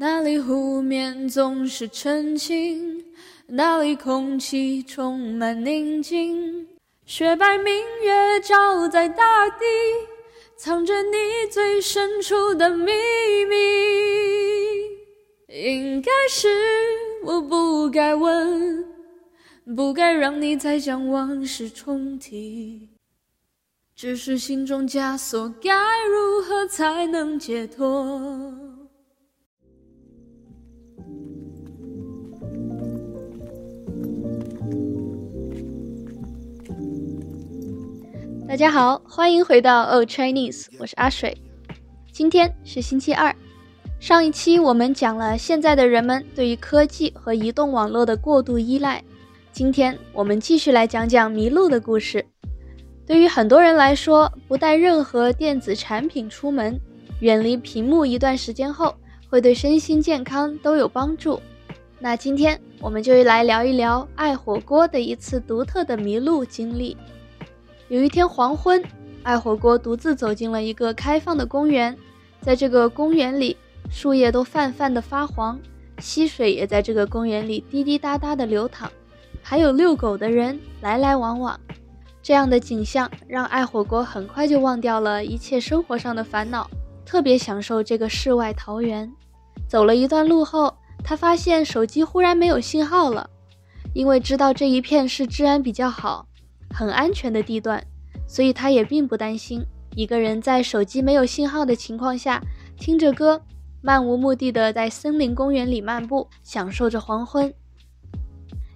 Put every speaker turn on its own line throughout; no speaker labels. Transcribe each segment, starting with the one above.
哪里湖面总是澄清，哪里空气充满宁静。雪白明月照在大地，藏着你最深处的秘密。应该是我不该问，不该让你再将往事重提。只是心中枷锁，该如何才能解脱？大家好，欢迎回到 Oh Chinese，我是阿水。今天是星期二。上一期我们讲了现在的人们对于科技和移动网络的过度依赖。今天我们继续来讲讲迷路的故事。对于很多人来说，不带任何电子产品出门，远离屏幕一段时间后，会对身心健康都有帮助。那今天我们就来聊一聊爱火锅的一次独特的迷路经历。有一天黄昏，爱火锅独自走进了一个开放的公园。在这个公园里，树叶都泛泛的发黄，溪水也在这个公园里滴滴答答的流淌，还有遛狗的人来来往往。这样的景象让爱火锅很快就忘掉了一切生活上的烦恼，特别享受这个世外桃源。走了一段路后，他发现手机忽然没有信号了，因为知道这一片是治安比较好。很安全的地段，所以他也并不担心一个人在手机没有信号的情况下，听着歌，漫无目的的在森林公园里漫步，享受着黄昏。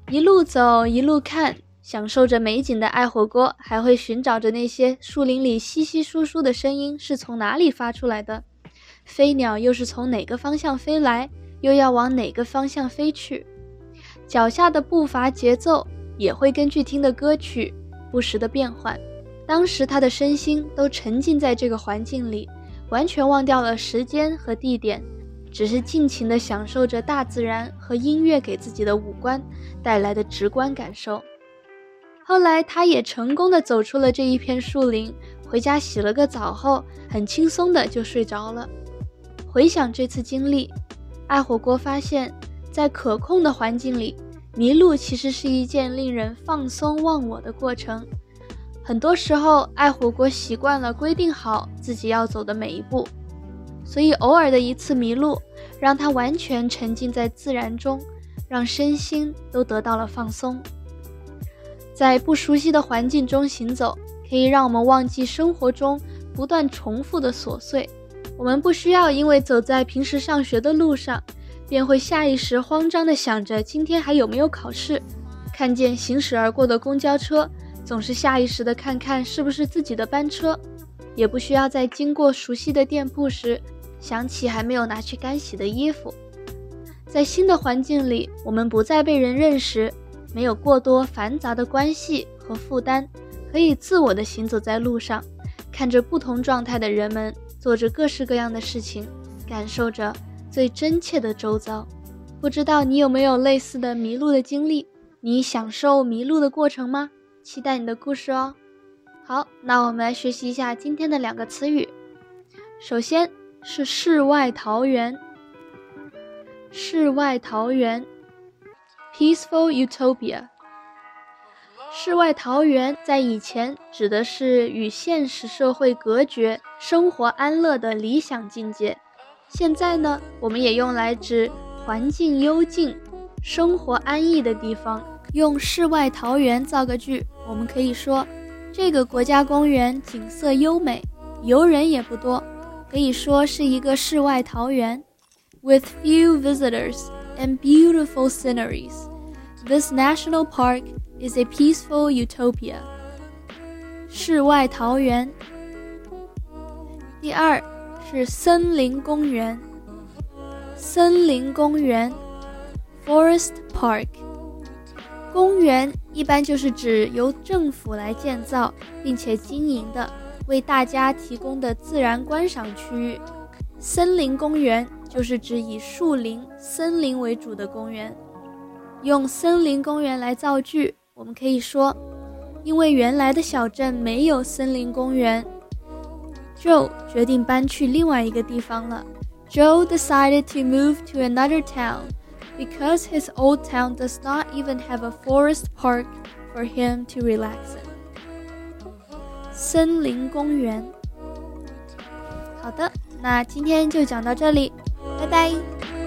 一路走一路看，享受着美景的爱火锅，还会寻找着那些树林里稀稀疏疏的声音是从哪里发出来的，飞鸟又是从哪个方向飞来，又要往哪个方向飞去，脚下的步伐节奏也会根据听的歌曲。不时的变换，当时他的身心都沉浸在这个环境里，完全忘掉了时间和地点，只是尽情的享受着大自然和音乐给自己的五官带来的直观感受。后来，他也成功的走出了这一片树林，回家洗了个澡后，很轻松的就睡着了。回想这次经历，爱火锅发现，在可控的环境里。迷路其实是一件令人放松忘我的过程。很多时候，爱火锅习惯了规定好自己要走的每一步，所以偶尔的一次迷路，让他完全沉浸在自然中，让身心都得到了放松。在不熟悉的环境中行走，可以让我们忘记生活中不断重复的琐碎。我们不需要因为走在平时上学的路上。便会下意识慌张地想着今天还有没有考试，看见行驶而过的公交车，总是下意识地看看是不是自己的班车，也不需要在经过熟悉的店铺时想起还没有拿去干洗的衣服。在新的环境里，我们不再被人认识，没有过多繁杂的关系和负担，可以自我的行走在路上，看着不同状态的人们做着各式各样的事情，感受着。最真切的周遭，不知道你有没有类似的迷路的经历？你享受迷路的过程吗？期待你的故事哦。好，那我们来学习一下今天的两个词语。首先是世外桃源。世外桃源，peaceful utopia。世外桃源在以前指的是与现实社会隔绝、生活安乐的理想境界。现在呢，我们也用来指环境幽静、生活安逸的地方。用世外桃源造个句，我们可以说，这个国家公园景色优美，游人也不多，可以说是一个世外桃源。With few visitors and beautiful sceneries, this national park is a peaceful utopia. 世外桃源。第二。是森林公园。森林公园，forest park。公园一般就是指由政府来建造并且经营的，为大家提供的自然观赏区域。森林公园就是指以树林、森林为主的公园。用森林公园来造句，我们可以说，因为原来的小镇没有森林公园。Joe 决定搬去另外一个地方了，Joe decided to move to another town because his old town does not even have a forest park for him to relax in. 森林公园。好的，那今天就讲到这里，拜拜。